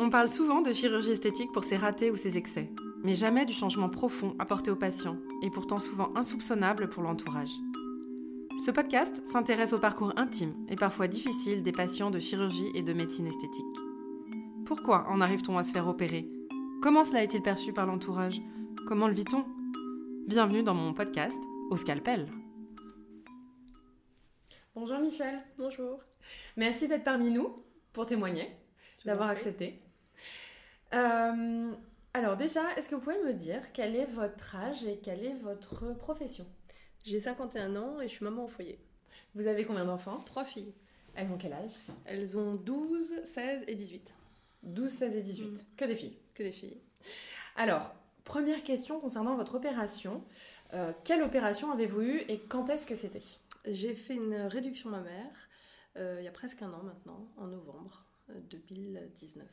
On parle souvent de chirurgie esthétique pour ses ratés ou ses excès, mais jamais du changement profond apporté aux patients, et pourtant souvent insoupçonnable pour l'entourage. Ce podcast s'intéresse au parcours intime et parfois difficile des patients de chirurgie et de médecine esthétique. Pourquoi en arrive-t-on à se faire opérer? Comment cela est-il perçu par l'entourage? Comment le vit-on? Bienvenue dans mon podcast Au scalpel. Bonjour Michel. Bonjour. Merci d'être parmi nous pour témoigner, d'avoir accepté. Euh, alors déjà, est-ce que vous pouvez me dire quel est votre âge et quelle est votre profession? J'ai 51 ans et je suis maman au foyer. Vous avez combien d'enfants? Trois filles. Elles ont quel âge? Elles ont 12, 16 et 18. 12, 16 et 18. Mm. Que des filles. Que des filles. Alors, première question concernant votre opération. Euh, quelle opération avez-vous eue et quand est-ce que c'était? J'ai fait une réduction mammaire euh, il y a presque un an maintenant, en novembre 2019.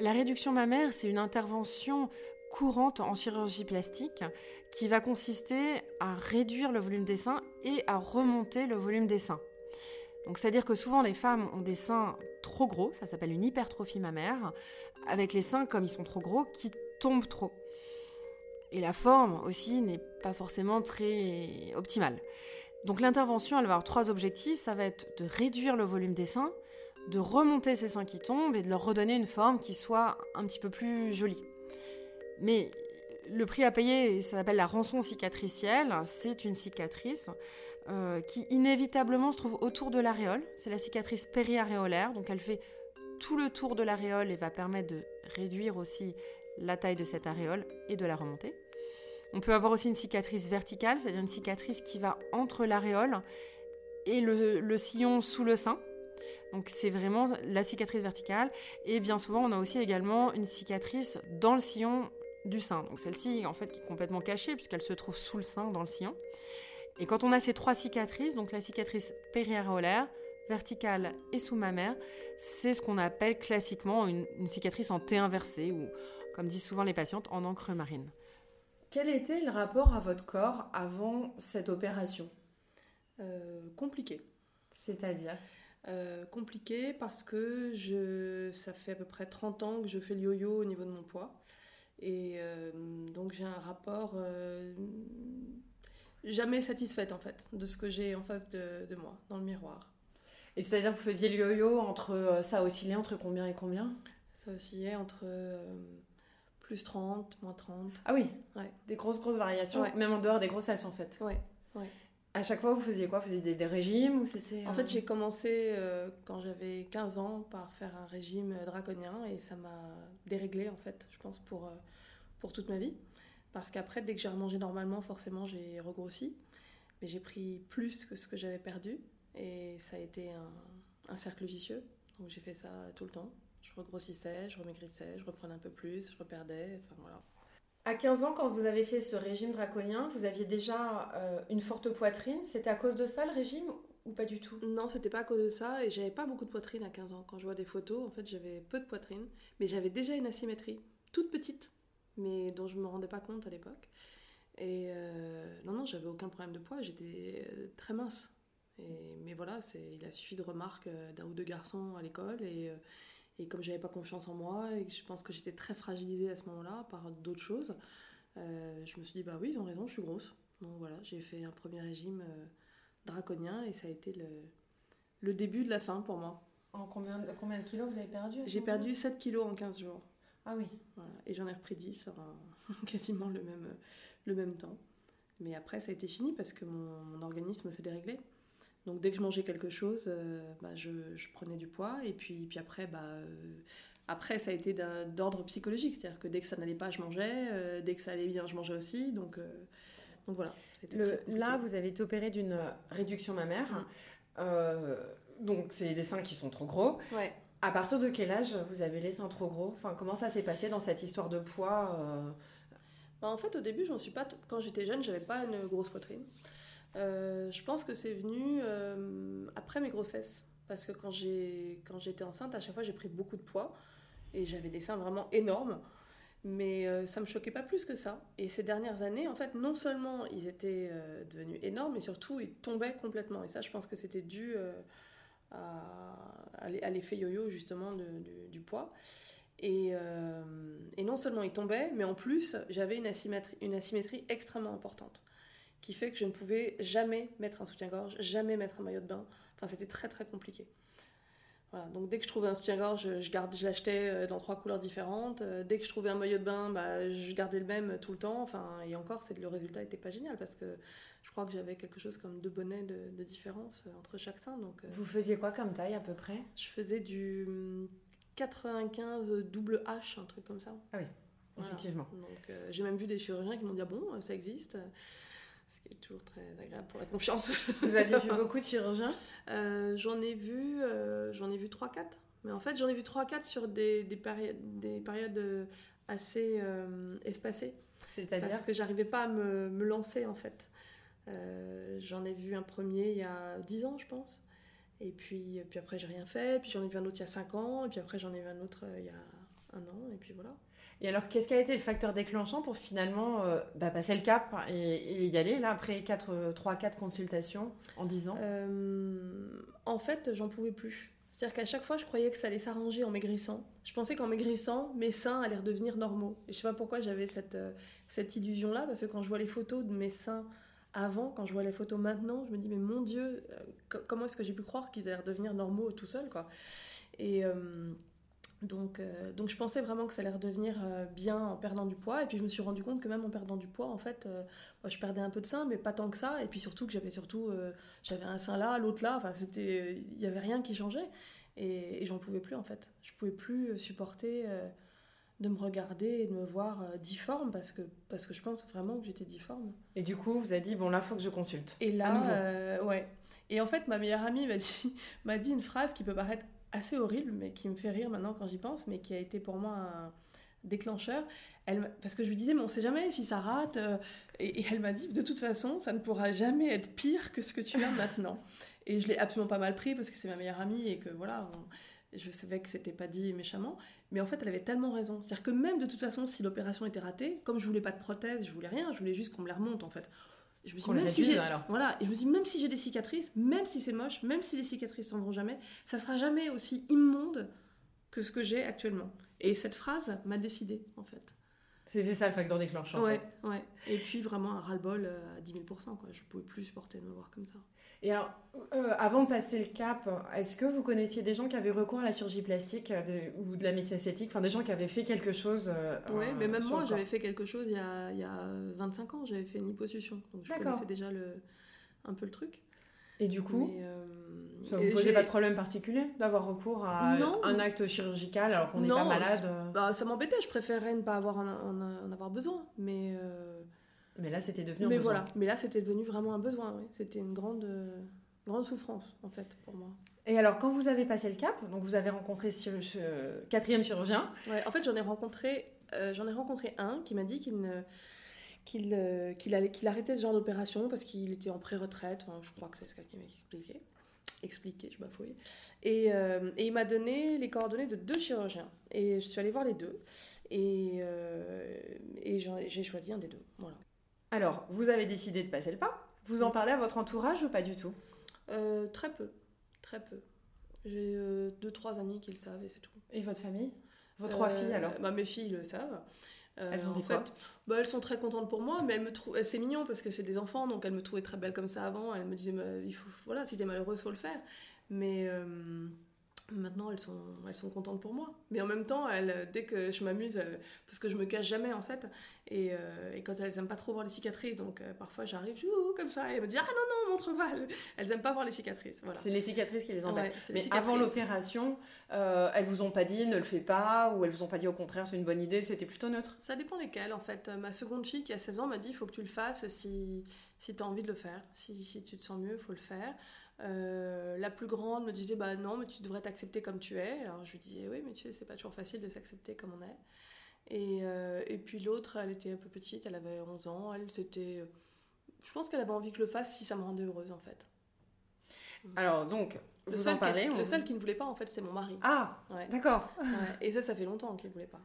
La réduction mammaire, c'est une intervention courante en chirurgie plastique qui va consister à réduire le volume des seins et à remonter le volume des seins. Donc c'est-à-dire que souvent les femmes ont des seins trop gros, ça s'appelle une hypertrophie mammaire, avec les seins comme ils sont trop gros qui tombent trop. Et la forme aussi n'est pas forcément très optimale. Donc l'intervention, elle va avoir trois objectifs, ça va être de réduire le volume des seins, de remonter ces seins qui tombent et de leur redonner une forme qui soit un petit peu plus jolie. Mais le prix à payer, ça s'appelle la rançon cicatricielle. C'est une cicatrice euh, qui inévitablement se trouve autour de l'aréole. C'est la cicatrice périaréolaire, donc elle fait tout le tour de l'aréole et va permettre de réduire aussi la taille de cette aréole et de la remonter. On peut avoir aussi une cicatrice verticale, c'est-à-dire une cicatrice qui va entre l'aréole et le, le sillon sous le sein. Donc c'est vraiment la cicatrice verticale. Et bien souvent, on a aussi également une cicatrice dans le sillon du sein. Donc celle-ci, en fait, qui est complètement cachée puisqu'elle se trouve sous le sein, dans le sillon. Et quand on a ces trois cicatrices, donc la cicatrice périaréolaire, verticale et sous-mammaire, c'est ce qu'on appelle classiquement une, une, cicatrice en T inversé ou, comme disent souvent les patientes, en encre marine. Quel était le rapport à votre corps avant cette opération? Euh, Compliqué. C'est-à-dire? Euh, Compliqué parce que je, ça fait à peu près 30 ans que je fais le yo-yo au niveau de mon poids. Et euh, donc j'ai un rapport euh, jamais satisfaite en fait de ce que j'ai en face de, de, moi, dans le miroir. Et c'est-à-dire que vous faisiez le yo-yo entre. ça oscillait entre combien et combien? Ça oscillait entre plus 30, moins 30. Ah oui? Ouais. Des grosses, grosses variations, Ouais. même en dehors des grossesses en fait. Ouais, ouais. À chaque fois, vous faisiez quoi? Vous faisiez des, des régimes ou c'était. En euh, fait, j'ai commencé euh, quand j'avais 15 ans par faire un régime draconien et ça m'a déréglé en fait, je pense, pour, euh, pour toute ma vie. Parce qu'après, dès que j'ai remangé normalement, forcément, j'ai regrossi. Mais j'ai pris plus que ce que j'avais perdu et ça a été un, un cercle vicieux. Donc j'ai fait ça tout le temps. Je regrossissais, je remaigrissais, je reprenais un peu plus, je reperdais. Enfin voilà. À 15 ans, quand vous avez fait ce régime draconien, vous aviez déjà euh, une forte poitrine. C'était à cause de ça le régime ou pas du tout? Non, c'était pas à cause de ça et j'avais pas beaucoup de poitrine à 15 ans. Quand je vois des photos, en fait, j'avais peu de poitrine, mais j'avais déjà une asymétrie, toute petite, mais dont je me rendais pas compte à l'époque. Et euh, non, non, j'avais aucun problème de poids, j'étais euh, très mince. Et, mais voilà, il a suffi de remarques d'un ou deux garçons à l'école et, et comme j'avais pas confiance en moi et que je pense que j'étais très fragilisée à ce moment-là par d'autres choses, euh, je me suis dit bah oui, ils ont raison, je suis grosse. Donc voilà, j'ai fait un premier régime euh, draconien et ça a été le, le début de la fin pour moi. En combien, de- combien de kilos vous avez perdu J'ai perdu 7 kilos en 15 jours. Ah oui. Voilà. Et j'en ai repris 10 en quasiment le même, le même temps. Mais après, ça a été fini parce que mon, mon organisme s'est déréglé. Donc dès que je mangeais quelque chose, euh, bah, je, je prenais du poids. Et puis, puis après, bah, euh, après, ça a été d'ordre psychologique. C'est-à-dire que dès que ça n'allait pas, je mangeais. euh, dès que ça allait bien, je mangeais aussi. Donc, donc voilà. Le- là, vous avez été opéré d'une réduction mammaire. Mm. Euh, donc, c'est des seins qui sont trop gros. Ouais. À partir de quel âge vous avez les seins trop gros? Enfin, comment ça s'est passé dans cette histoire de poids Bah, en fait, au début, j'en suis pas. Quand j'étais jeune, j'avais pas une grosse poitrine. Euh, je pense que c'est venu euh, après mes grossesses. Parce que quand j'étais enceinte, à chaque fois, j'ai pris beaucoup de poids. Et j'avais des seins vraiment énormes. Mais euh, ça me choquait pas plus que ça. Et ces dernières années, en fait, non seulement ils étaient euh, devenus énormes, mais surtout ils tombaient complètement. Et ça, je pense que c'était dû à, l'effet yo-yo justement du poids. Et, non seulement il tombait, mais en plus j'avais une asymétrie extrêmement importante qui fait que je ne pouvais jamais mettre un soutien-gorge, jamais mettre un maillot de bain. Enfin, c'était très très compliqué. Voilà, donc dès que je trouvais un soutien-gorge, je, je l'achetais euh, dans trois couleurs différentes. Euh, dès que je trouvais un maillot de bain, bah, je gardais le même tout le temps. Enfin, et encore, le résultat n'était pas génial parce que je crois que j'avais quelque chose comme deux bonnets de, différence euh, entre chaque sein. Donc, Vous faisiez quoi comme taille à peu près? Je faisais du 95 double H, un truc comme ça. Ah oui, effectivement. Donc j'ai même vu des chirurgiens qui m'ont dit ah bon, ça existe? Toujours très agréable pour la confiance. Vous avez vu beaucoup de chirurgiens? Euh, J'en ai vu, euh, j'en ai vu 3-4. Mais en fait, j'en ai vu 3-4 sur des, des, des périodes euh, assez espacées. C'est-à-dire? Parce que j'arrivais pas à me, me, lancer, en fait. j'en ai vu un premier il y a 10 ans, je pense. Et puis, puis après, j'ai rien fait. Puis j'en ai vu un autre il y a 5 ans. Et puis après, j'en ai vu un autre il y a un an. Et puis voilà. Et alors, qu'est-ce qui a été le facteur déclenchant pour finalement euh, bah, passer le cap et, y aller, là, après 3-4 consultations en 10 ans? Euh, En fait, j'en pouvais plus. C'est-à-dire qu'à chaque fois, je croyais que ça allait s'arranger en maigrissant. Je pensais qu'en maigrissant, mes seins allaient redevenir normaux. Et je sais pas pourquoi j'avais cette, euh, cette illusion-là, parce que quand je vois les photos de mes seins avant, quand je vois les photos maintenant, je me dis, mais mon Dieu, comment est-ce que j'ai pu croire qu'ils allaient redevenir normaux tout seuls, quoi? Et... Donc, euh, donc je pensais vraiment que ça allait redevenir euh, bien en perdant du poids. Et puis je me suis rendu compte que même en perdant du poids, en fait, euh, moi, je perdais un peu de sein, mais pas tant que ça. Et puis surtout que j'avais surtout, j'avais un sein là, l'autre là. Enfin, c'était, il n'y avait rien qui changeait. Et, j'en pouvais plus en fait. Je pouvais plus supporter de me regarder et de me voir difforme parce que parce que je pense vraiment que j'étais difforme. Et du coup, vous avez dit bon là, faut que je consulte. Et là, ouais. Et en fait, ma meilleure amie m'a dit m'a dit une phrase qui peut paraître assez horrible, mais qui me fait rire maintenant quand j'y pense, mais qui a été pour moi un déclencheur. Elle, parce que je lui disais, mais on sait jamais si ça rate. Euh, et, elle m'a dit, de toute façon, ça ne pourra jamais être pire que ce que tu as maintenant. Et je l'ai absolument pas mal pris parce que c'est ma meilleure amie et que voilà, je savais que c'était pas dit méchamment. Mais en fait, elle avait tellement raison. C'est-à-dire que même de toute façon, si l'opération était ratée, comme je voulais pas de prothèse, je voulais rien, je voulais juste qu'on me les remonte en fait. Je me suis même si j'ai voilà, et je me dis même si j'ai des cicatrices, même si c'est moche, même si les cicatrices s'en vont jamais, ça sera jamais aussi immonde que ce que j'ai actuellement. Et cette phrase m'a décidé en fait. C'est ça le facteur déclencheur. Ouais, en ouais. Et puis vraiment un ras-le-bol euh, à 10 000 quoi. Je pouvais plus supporter de me voir comme ça. Et alors, euh, avant de passer le cap, est-ce que vous connaissiez des gens qui avaient recours à la chirurgie plastique euh, ou de la médecine esthétique? Enfin, des gens qui avaient fait quelque chose euh, Oui, mais même moi, j'avais fait quelque chose il y, a, il y a 25 ans. J'avais fait une liposuction. Donc, je connaissais déjà le, un peu le truc. Et du coup, ça vous posait pas de problème particulier d'avoir recours à un acte chirurgical alors qu'on n'est pas malade bah, Ça m'embêtait. Je préférais ne pas avoir en, en, avoir besoin. Mais mais là, c'était devenu un mais besoin. Voilà. Mais là, c'était devenu vraiment un besoin. Oui. C'était une grande, grande souffrance, en fait, pour moi. Et alors, quand vous avez passé le cap, donc vous avez rencontré ce, quatrième chirurgien. Ouais, en fait, j'en ai rencontré, euh, j'en ai rencontré un qui m'a dit qu'il ne qu'il euh, qu'il arrêtait ce genre d'opération parce qu'il était en pré-retraite. Enfin, je crois que c'est ce qu'il m'a expliqué. Expliqué, je bafouille. Et, euh, et il m'a donné les coordonnées de deux chirurgiens. Et je suis allée voir les deux. Et, et j'ai choisi un des deux. Voilà. Alors, vous avez décidé de passer le pas Vous en parlez à votre entourage ou pas du tout? Euh, Très peu, très peu. J'ai euh, deux, trois amis qui le savent et c'est tout. Et votre famille? Vos trois euh, filles alors? bah, Mes filles le savent. Elles ont dit quoi bah, Elles sont très contentes pour moi, mais elles me trouvent... c'est mignon parce que c'est des enfants, donc elles me trouvaient très belle comme ça avant. Elles me disaient, il faut... voilà, si t'es malheureuse, faut le faire. Mais Maintenant, elles sont, elles sont contentes pour moi. Mais en même temps, elles, dès que je m'amuse, euh, parce que je me cache jamais en fait, et, euh, et quand elles aiment pas trop voir les cicatrices, donc euh, parfois j'arrive comme ça, et elles me disent Ah non, non, montre pas Elles aiment pas voir les cicatrices. Voilà. C'est les cicatrices qui les embêtent. Mais avant l'opération, elles vous ont pas dit ne le fais pas, ou elles vous ont pas dit au contraire c'est une bonne idée, c'était plutôt neutre Ça dépend lesquelles en fait. Ma seconde fille qui a 16 ans m'a dit il faut que tu le fasses si, si tu as envie de le faire. Si, si tu te sens mieux, il faut le faire. Euh, la plus grande me disait bah non mais tu devrais t'accepter comme tu es. Alors je lui disais oui mais tu sais c'est pas toujours facile de s'accepter comme on est. Et, euh, et puis l'autre elle était un peu petite elle avait 11 ans. Elle c'était je pense qu'elle avait envie que je le fasse si ça me rendait heureuse en fait. Alors donc le vous en parlez le seul qui ne voulait pas en fait c'était mon mari. Ah d'accord. Et ça ça fait longtemps qu'il ne voulait pas.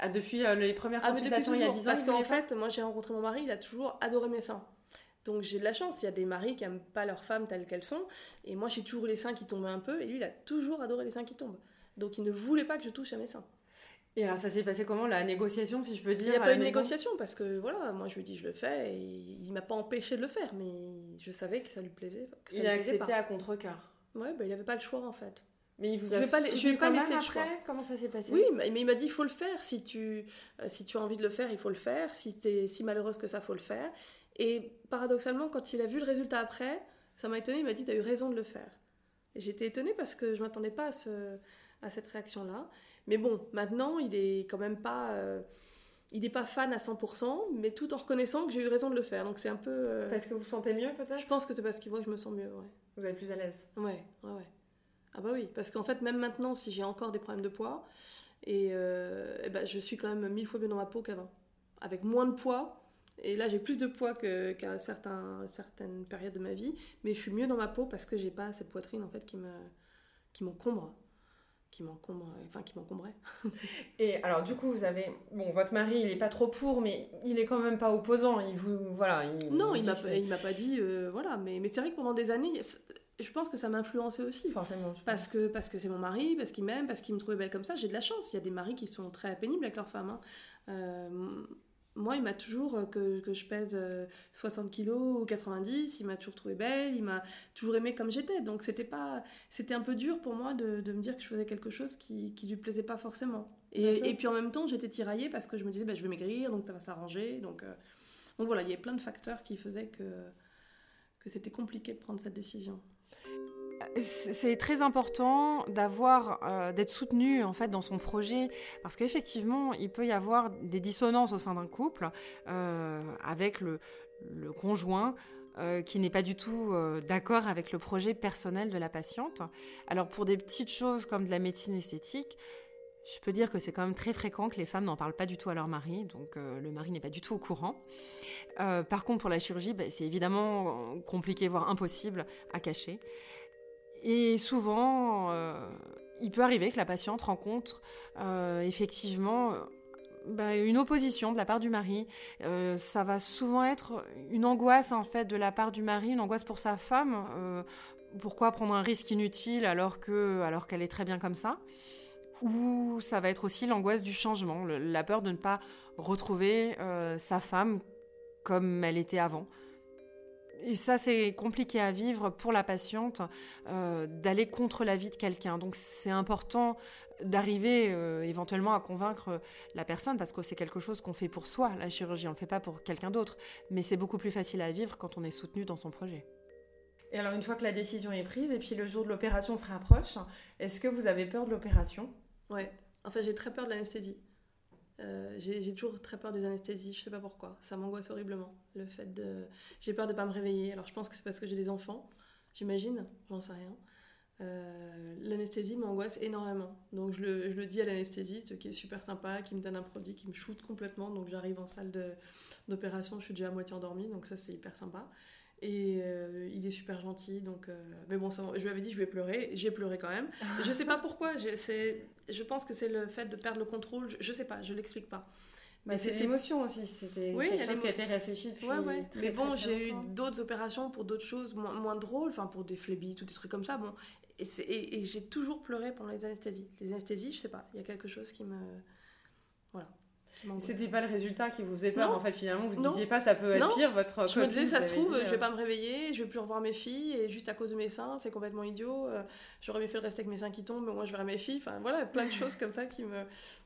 Ah, depuis euh, les premières ah, consultations il y a 10 ans parce qu'en fait moi j'ai rencontré mon mari il a toujours adoré mes seins Donc j'ai de la chance, il y a des maris qui n'aiment pas leurs femmes telles qu'elles sont, et moi j'ai toujours les seins qui tombaient un peu, et lui il a toujours adoré les seins qui tombent. Donc il ne voulait pas que je touche à mes seins. Et alors ça s'est passé comment la négociation, si je peux dire Il n'y a pas eu de négociation parce que voilà, moi je lui dit je le fais et il m'a pas empêché de le faire, mais je savais que ça lui plaisait. il a accepté à contre cœur. Ouais, bah, il n'avait pas le choix en fait. Mais il vous a je vais pas, je vais pas laisser le choix. Comment ça s'est passé? Oui, mais il m'a dit il faut le faire. Si tu, euh, si tu as envie de le faire, il faut le faire. Si tu es si malheureuse que ça, faut le faire. Et paradoxalement, quand il a vu le résultat après, ça m'a étonnée. Il m'a dit tu as eu raison de le faire. J'étais étonnée parce que je m'attendais pas à, ce, à cette réaction-là. Mais bon, maintenant, il est quand même pas. Euh, il n'est pas fan à 100%, mais tout en reconnaissant que j'ai eu raison de le faire. Donc c'est un peu. Euh, parce que vous vous sentez mieux peut-être? Je pense que c'est parce qu'il voit que je me sens mieux, ouais. Vous êtes plus à l'aise? Ouais, ouais, ouais. Ah bah oui, parce qu'en fait, même maintenant, si j'ai encore des problèmes de poids, et, euh, ben, je suis quand même mille fois mieux dans ma peau qu'avant. Avec moins de poids, et là j'ai plus de poids qu'à certains, certaines périodes de ma vie, mais je suis mieux dans ma peau parce que j'ai pas cette poitrine en fait qui me qui m'encombre qui m'encombre, enfin qui m'encombrait. et alors du coup vous avez, bon votre mari il est pas trop pour, mais il est quand même pas opposant. Il vous, voilà. non, il m'a, il m'a pas dit, euh, voilà. Mais, mais c'est vrai que pendant des années, je pense que ça m'a influencé aussi. Forcément. Parce que, parce que c'est mon mari, parce qu'il m'aime, parce qu'il me trouvait belle comme ça. J'ai de la chance. Il y a des maris qui sont très pénibles avec leurs femmes. Hein. Euh, moi, il m'a toujours, euh, que, que, je pèse 60 euh, kilos ou 90, il m'a toujours trouvé belle, il m'a toujours aimé comme j'étais. Donc c'était pas, c'était un peu dur pour moi de, de, me dire que je faisais quelque chose qui, qui lui plaisait pas forcément. Et, et puis en même temps, j'étais tiraillée parce que je me disais, bah, je vais maigrir, donc ça va s'arranger. Donc, donc voilà, il y a plein de facteurs qui faisaient que, que c'était compliqué de prendre cette décision c'est très important euh, d'être soutenu en fait dans son projet parce qu'effectivement il peut y avoir des dissonances au sein d'un couple euh, avec le, conjoint euh, qui n'est pas du tout d'accord avec le projet personnel de la patiente. Alors pour des petites choses comme de la médecine esthétique, je peux dire que c'est quand même très fréquent que les femmes n'en parlent pas du tout à leur mari, donc le mari n'est pas du tout au courant. par contre, pour la chirurgie, bah, c'est évidemment compliqué, voire impossible à cacher. Et souvent, euh, il peut arriver que la patiente rencontre euh, effectivement bah, une opposition de la part du mari. Euh, ça va souvent être une angoisse en fait de la part du mari, une angoisse pour sa femme. pourquoi prendre un risque inutile alors que alors qu'elle est très bien comme ça? Ou ça va être aussi l'angoisse du changement, la peur de ne pas retrouver sa femme comme elle était avant. Et ça, c'est compliqué à vivre pour la patiente, euh, d'aller contre la vie de quelqu'un. Donc c'est important d'arriver euh, éventuellement à convaincre la personne, parce que c'est quelque chose qu'on fait pour soi, la chirurgie, on ne le fait pas pour quelqu'un d'autre. Mais c'est beaucoup plus facile à vivre quand on est soutenu dans son projet. Et alors une fois que la décision est prise, et puis le jour de l'opération se rapproche, est-ce que vous avez peur de l'opération? Ouais, enfin j'ai très peur de l'anesthésie. Euh, j'ai toujours très peur des anesthésies, je sais pas pourquoi. Ça m'angoisse horriblement. Le fait de. J'ai peur de pas me réveiller. Alors je pense que c'est parce que j'ai des enfants, j'imagine, j'en sais rien. Euh, l'anesthésie m'angoisse énormément. Donc je le, je le dis à l'anesthésiste qui est super sympa, qui me donne un produit qui me shoot complètement. Donc j'arrive en salle d'opération, je suis déjà à moitié endormie, donc ça c'est hyper sympa. Et euh, il est super gentil, donc. Euh, mais bon, ça, je lui avais dit je vais pleurer. J'ai pleuré quand même. je sais pas pourquoi. Je pense que c'est le fait de perdre le contrôle. Je, je sais pas. Je l'explique pas. Mais bah, l'émotion aussi. C'était quelque chose qui a été réfléchi depuis. Ouais, ouais. mais bon, j'ai eu d'autres opérations pour d'autres choses moins, moins, drôles, enfin pour des phlébites ou des trucs comme ça. Bon, et, et j'ai toujours pleuré pendant les anesthésies. Les anesthésies, je sais pas. Il y a quelque chose qui me. Voilà. C'était pas le résultat qui vous faisait peur, en fait, finalement, vous ne disiez pas ça peut être pire, votre Je me disais, ça se trouve, je vais euh. pas me réveiller, je vais plus revoir mes filles, et juste à cause de mes seins, c'est complètement idiot, euh, j'aurais mieux fait de rester avec mes seins qui tombent, mais moi je verrai mes filles, enfin voilà, plein de choses comme ça qui me,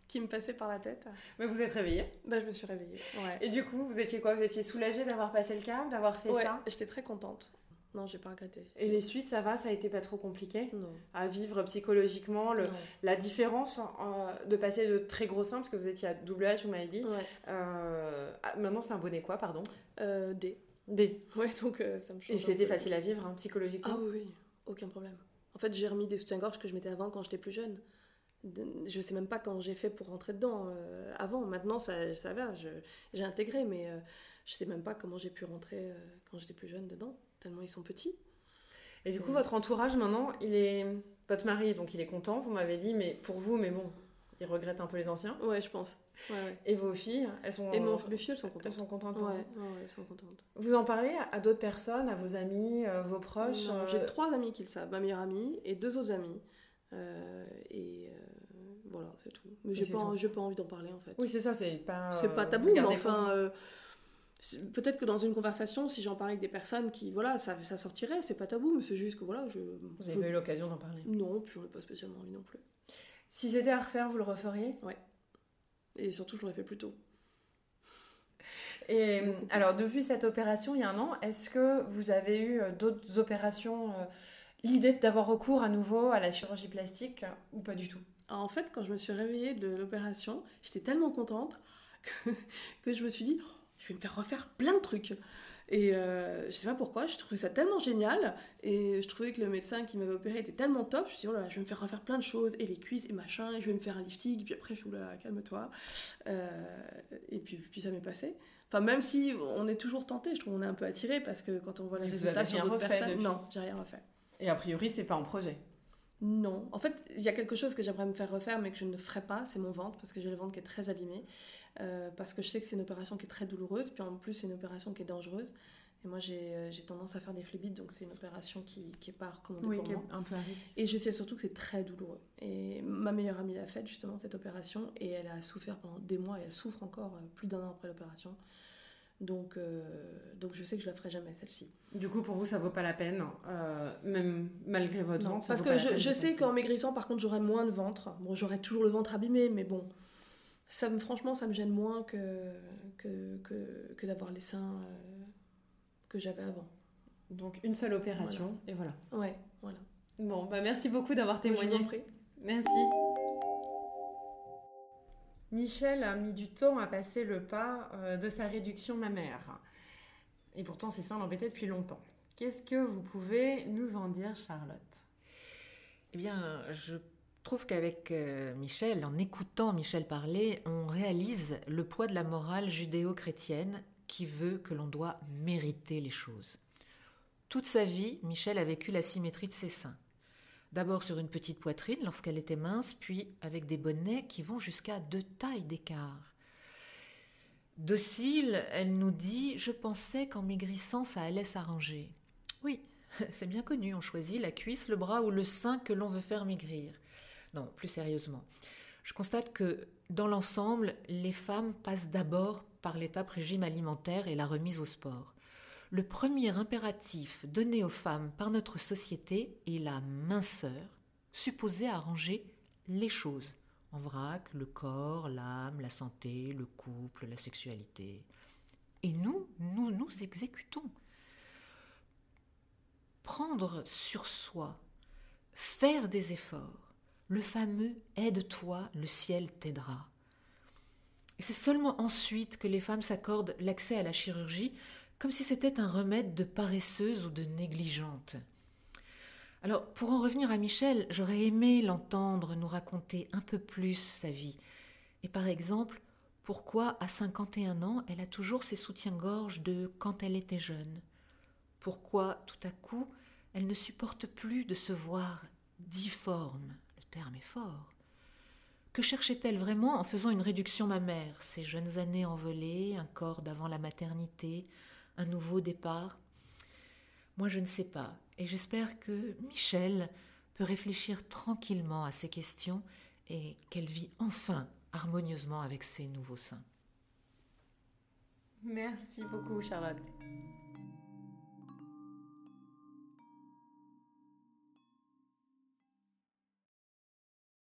qui me passaient par la tête. Mais vous êtes réveillée Bah, je me suis réveillée, ouais. Et du coup, vous étiez quoi? Vous étiez soulagée d'avoir passé le cap, d'avoir fait ouais, ça? j'étais très contente. Non, j'ai pas regretté. Et les suites, ça va Ça a été pas trop compliqué non. À vivre psychologiquement le, La différence euh, de passer de très gros seins, parce que vous étiez à double H, vous m'avez dit. Ouais. Euh, maintenant, c'est un bonnet quoi, pardon? Euh, D. D. Ouais, donc ça me change. Et c'était facile à vivre, hein, psychologiquement? Ah oui, oui, aucun problème. En fait, j'ai remis des soutiens-gorge que je mettais avant quand j'étais plus jeune. Je sais même pas quand j'ai fait pour rentrer dedans avant. Maintenant, ça, ça va, j'ai intégré, mais je sais même pas comment j'ai pu rentrer quand j'étais plus jeune dedans tellement ils sont petits. Et du coup, votre entourage maintenant, il est votre mari, donc il est content, vous m'avez dit, mais pour vous, mais bon, il Ils regrettent un peu les anciens Ouais, je pense. Et vos filles, elles sont. Et mon, mes filles, elles sont contentes. Elles sont contentes pour ouais, vous. elles sont contentes. Vous en parlez à d'autres personnes, à vos amis, euh, vos proches J'ai euh, trois amis qui le savent. Ma meilleure amie et deux autres amis. Euh, et voilà, c'est tout. Mais j'ai pas, pas envie d'en parler en fait. Oui, c'est ça, c'est pas. C'est pas tabou, mais enfin. Peut-être que dans une conversation, si j'en parlais avec des personnes qui, voilà, ça, ça sortirait, c'est pas tabou, mais c'est juste que voilà, je. Vous avez pas eu l'occasion d'en parler Non, puis j'en ai pas spécialement envie non plus. Si c'était à refaire, vous le referiez? Ouais. Et surtout, je l'aurais fait plus tôt. Et alors, depuis cette opération, il y a un an, est-ce que vous avez eu euh, d'autres opérations euh, L'idée d'avoir recours à nouveau à la chirurgie plastique ou pas du tout? En fait, quand je me suis réveillée de l'opération, j'étais tellement contente que, que, je me suis dit, je vais me faire refaire plein de trucs. Et euh, je sais pas pourquoi, je trouvais ça tellement génial. Et je trouvais que le médecin qui m'avait opéré était tellement top. Je me suis dit, oh là, je vais me faire refaire plein de choses, et les cuisses, et machin, et je vais me faire un lifting. Et puis après, je suis, là, calme-toi. Euh, et puis, puis ça m'est passé. Enfin, même si on est toujours tenté, je trouve qu'on est un peu attiré parce que quand on voit les résultats sur d'autres personnes. Non, j'ai rien refait. Et a priori, c'est pas en projet non. En fait, il y a quelque chose que j'aimerais me faire refaire, mais que je ne ferai pas, c'est mon ventre, parce que j'ai le ventre qui est très abîmé. Euh, parce que je sais que c'est une opération qui est très douloureuse, puis en plus c'est une opération qui est dangereuse. Et moi j'ai euh, tendance à faire des phlébites, donc c'est une opération qui n'est pas recommandée oui, pour qui moi. Est un peu à risque. Et je sais surtout que c'est très douloureux. Et ma meilleure amie l'a faite justement cette opération, et elle a souffert pendant des mois, et elle souffre encore euh, plus d'un an après l'opération. Donc, donc je sais que je la ferai jamais celle-ci. Du coup, pour vous, ça vaut pas la peine, même malgré votre ventre. parce que je, je sais qu'en maigrissant, par contre, j'aurai moins de ventre. Bon, j'aurai toujours le ventre abîmé, mais bon, ça me, franchement, ça me gêne moins que, que, que, d'avoir les seins euh, que j'avais avant. Donc une seule opération et voilà. Ouais, voilà. Bon, bah merci beaucoup d'avoir témoigné. Je prie. Merci. Michel a mis du temps à passer le pas euh, de sa réduction mammaire. Et pourtant, ses seins l'embêtaient depuis longtemps. Qu'est-ce que vous pouvez nous en dire, Charlotte? Eh bien, je trouve qu'avec euh, Michel, en écoutant Michel parler, on réalise le poids de la morale judéo-chrétienne qui veut que l'on doit mériter les choses. Toute sa vie, Michel a vécu la symétrie de ses seins. D'abord sur une petite poitrine lorsqu'elle était mince, puis avec des bonnets qui vont jusqu'à deux tailles d'écart. Docile, elle nous dit Je pensais qu'en maigrissant, ça allait s'arranger. Oui, c'est bien connu, on choisit la cuisse, le bras ou le sein que l'on veut faire maigrir. Non, plus sérieusement. Je constate que dans l'ensemble, les femmes passent d'abord par l'étape régime alimentaire et la remise au sport. Le premier impératif donné aux femmes par notre société est la minceur, supposée arranger les choses. En vrac, le corps, l'âme, la santé, le couple, la sexualité. Et nous, nous nous exécutons. Prendre sur soi, faire des efforts, le fameux Aide-toi, le ciel t'aidera. Et c'est seulement ensuite que les femmes s'accordent l'accès à la chirurgie comme si c'était un remède de paresseuse ou de négligente. Alors, pour en revenir à Michel, j'aurais aimé l'entendre nous raconter un peu plus sa vie. Et par exemple, pourquoi à 51 ans, elle a toujours ses soutiens-gorge de quand elle était jeune? Pourquoi, tout à coup, elle ne supporte plus de se voir difforme? Terme est fort. Que cherchait-elle vraiment en faisant une réduction mammaire? Ses jeunes années envolées, un corps d'avant la maternité, un nouveau départ Moi, je ne sais pas, et j'espère que Michel peut réfléchir tranquillement à ces questions et qu'elle vit enfin harmonieusement avec ses nouveaux seins. Merci beaucoup, Charlotte.